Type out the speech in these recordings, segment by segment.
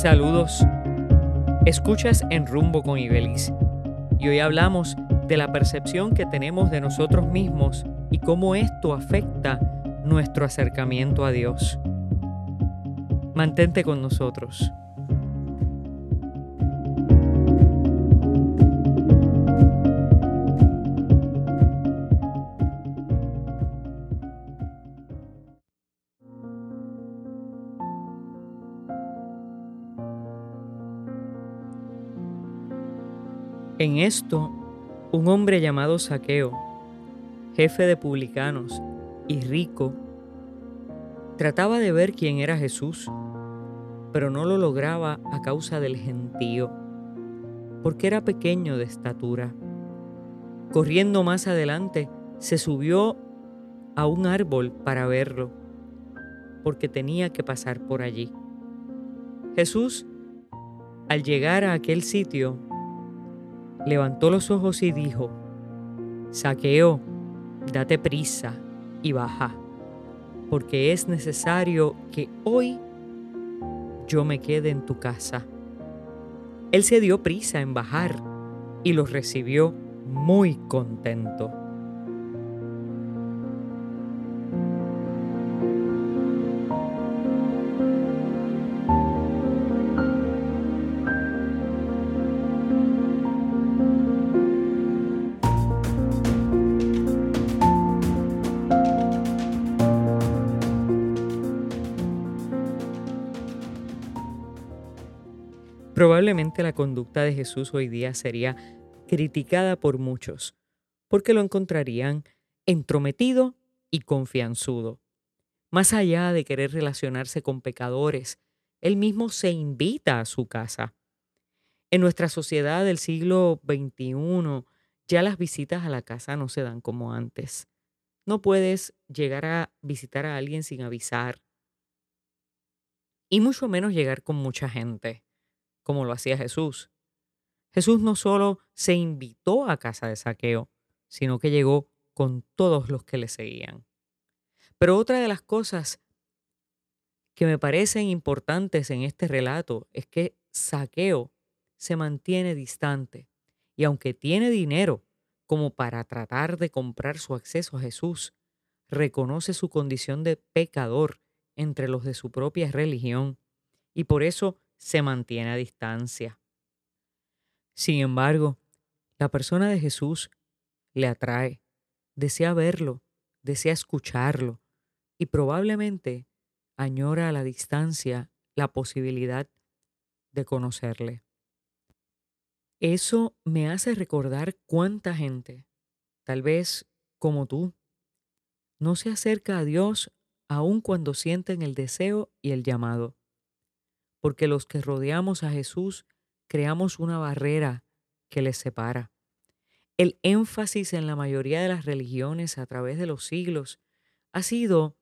Saludos. Escuchas en Rumbo con Ibeliz y hoy hablamos de la percepción que tenemos de nosotros mismos y cómo esto afecta nuestro acercamiento a Dios. Mantente con nosotros. En esto, un hombre llamado Saqueo, jefe de publicanos y rico, trataba de ver quién era Jesús, pero no lo lograba a causa del gentío, porque era pequeño de estatura. Corriendo más adelante, se subió a un árbol para verlo, porque tenía que pasar por allí. Jesús, al llegar a aquel sitio, levantó los ojos y dijo, Saqueo, date prisa y baja, porque es necesario que hoy yo me quede en tu casa. Él se dio prisa en bajar y los recibió muy contento. Probablemente la conducta de Jesús hoy día sería criticada por muchos, porque lo encontrarían entrometido y confianzudo. Más allá de querer relacionarse con pecadores, él mismo se invita a su casa. En nuestra sociedad del siglo XXI, ya las visitas a la casa no se dan como antes. No puedes llegar a visitar a alguien sin avisar. Y mucho menos llegar con mucha gente como lo hacía Jesús. Jesús no solo se invitó a casa de saqueo, sino que llegó con todos los que le seguían. Pero otra de las cosas que me parecen importantes en este relato es que Saqueo se mantiene distante y aunque tiene dinero como para tratar de comprar su acceso a Jesús, reconoce su condición de pecador entre los de su propia religión y por eso se mantiene a distancia. Sin embargo, la persona de Jesús le atrae, desea verlo, desea escucharlo y probablemente añora a la distancia la posibilidad de conocerle. Eso me hace recordar cuánta gente, tal vez como tú, no se acerca a Dios aun cuando sienten el deseo y el llamado porque los que rodeamos a Jesús creamos una barrera que les separa. El énfasis en la mayoría de las religiones a través de los siglos ha sido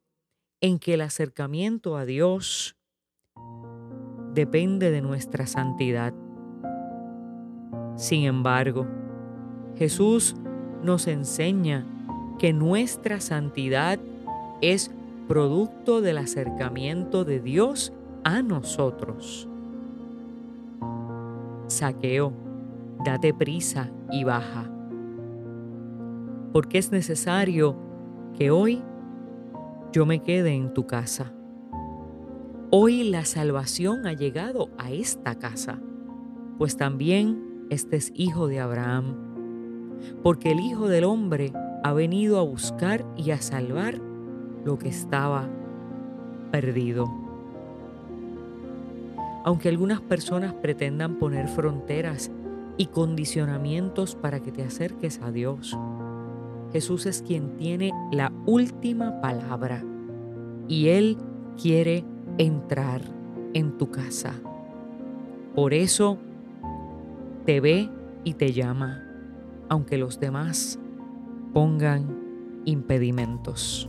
en que el acercamiento a Dios depende de nuestra santidad. Sin embargo, Jesús nos enseña que nuestra santidad es producto del acercamiento de Dios a nosotros. Saqueo, date prisa y baja, porque es necesario que hoy yo me quede en tu casa. Hoy la salvación ha llegado a esta casa, pues también este es hijo de Abraham, porque el Hijo del Hombre ha venido a buscar y a salvar lo que estaba perdido. Aunque algunas personas pretendan poner fronteras y condicionamientos para que te acerques a Dios, Jesús es quien tiene la última palabra y Él quiere entrar en tu casa. Por eso te ve y te llama, aunque los demás pongan impedimentos.